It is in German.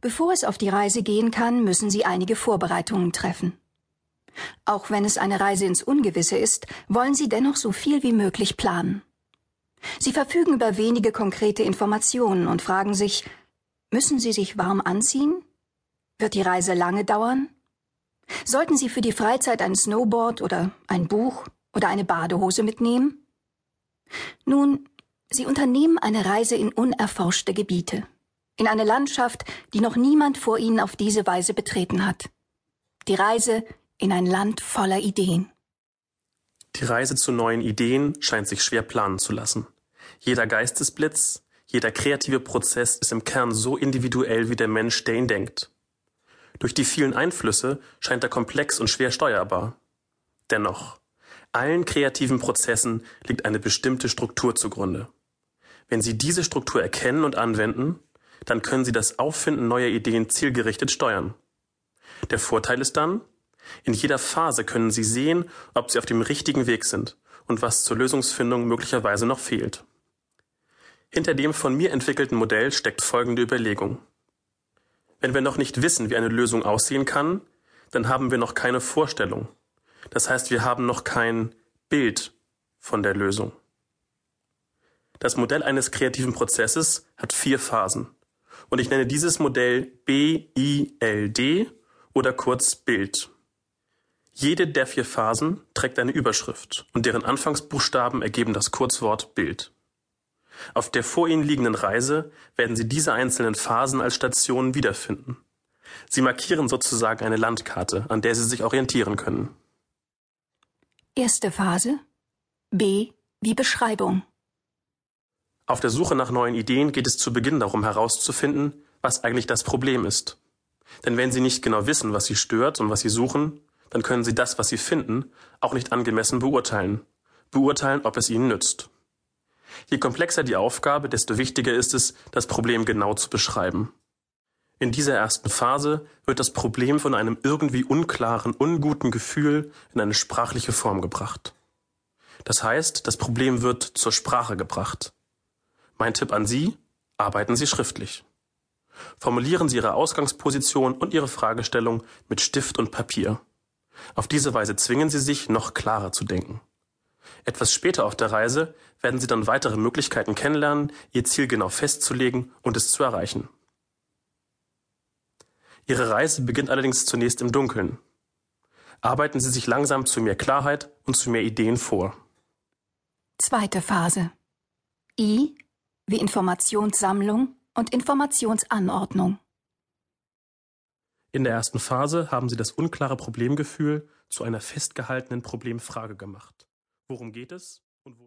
Bevor es auf die Reise gehen kann, müssen Sie einige Vorbereitungen treffen. Auch wenn es eine Reise ins Ungewisse ist, wollen Sie dennoch so viel wie möglich planen. Sie verfügen über wenige konkrete Informationen und fragen sich, müssen Sie sich warm anziehen? Wird die Reise lange dauern? Sollten Sie für die Freizeit ein Snowboard oder ein Buch oder eine Badehose mitnehmen? Nun, Sie unternehmen eine Reise in unerforschte Gebiete, in eine Landschaft, die noch niemand vor Ihnen auf diese Weise betreten hat. Die Reise in ein Land voller Ideen. Die Reise zu neuen Ideen scheint sich schwer planen zu lassen. Jeder Geistesblitz, jeder kreative Prozess ist im Kern so individuell wie der Mensch, der ihn denkt. Durch die vielen Einflüsse scheint er komplex und schwer steuerbar. Dennoch, allen kreativen Prozessen liegt eine bestimmte Struktur zugrunde. Wenn Sie diese Struktur erkennen und anwenden, dann können Sie das Auffinden neuer Ideen zielgerichtet steuern. Der Vorteil ist dann, in jeder Phase können Sie sehen, ob Sie auf dem richtigen Weg sind und was zur Lösungsfindung möglicherweise noch fehlt. Hinter dem von mir entwickelten Modell steckt folgende Überlegung. Wenn wir noch nicht wissen, wie eine Lösung aussehen kann, dann haben wir noch keine Vorstellung. Das heißt, wir haben noch kein Bild von der Lösung. Das Modell eines kreativen Prozesses hat vier Phasen. Und ich nenne dieses Modell BILD oder kurz Bild. Jede der vier Phasen trägt eine Überschrift und deren Anfangsbuchstaben ergeben das Kurzwort Bild. Auf der vor Ihnen liegenden Reise werden Sie diese einzelnen Phasen als Stationen wiederfinden. Sie markieren sozusagen eine Landkarte, an der Sie sich orientieren können. Erste Phase B wie Beschreibung. Auf der Suche nach neuen Ideen geht es zu Beginn darum herauszufinden, was eigentlich das Problem ist. Denn wenn Sie nicht genau wissen, was Sie stört und was Sie suchen, dann können Sie das, was Sie finden, auch nicht angemessen beurteilen. Beurteilen, ob es Ihnen nützt. Je komplexer die Aufgabe, desto wichtiger ist es, das Problem genau zu beschreiben. In dieser ersten Phase wird das Problem von einem irgendwie unklaren, unguten Gefühl in eine sprachliche Form gebracht. Das heißt, das Problem wird zur Sprache gebracht. Mein Tipp an Sie, arbeiten Sie schriftlich. Formulieren Sie Ihre Ausgangsposition und Ihre Fragestellung mit Stift und Papier. Auf diese Weise zwingen Sie sich, noch klarer zu denken. Etwas später auf der Reise werden Sie dann weitere Möglichkeiten kennenlernen, Ihr Ziel genau festzulegen und es zu erreichen. Ihre Reise beginnt allerdings zunächst im Dunkeln. Arbeiten Sie sich langsam zu mehr Klarheit und zu mehr Ideen vor. Zweite Phase. I wie Informationssammlung und Informationsanordnung. In der ersten Phase haben Sie das unklare Problemgefühl zu einer festgehaltenen Problemfrage gemacht. Worum geht es?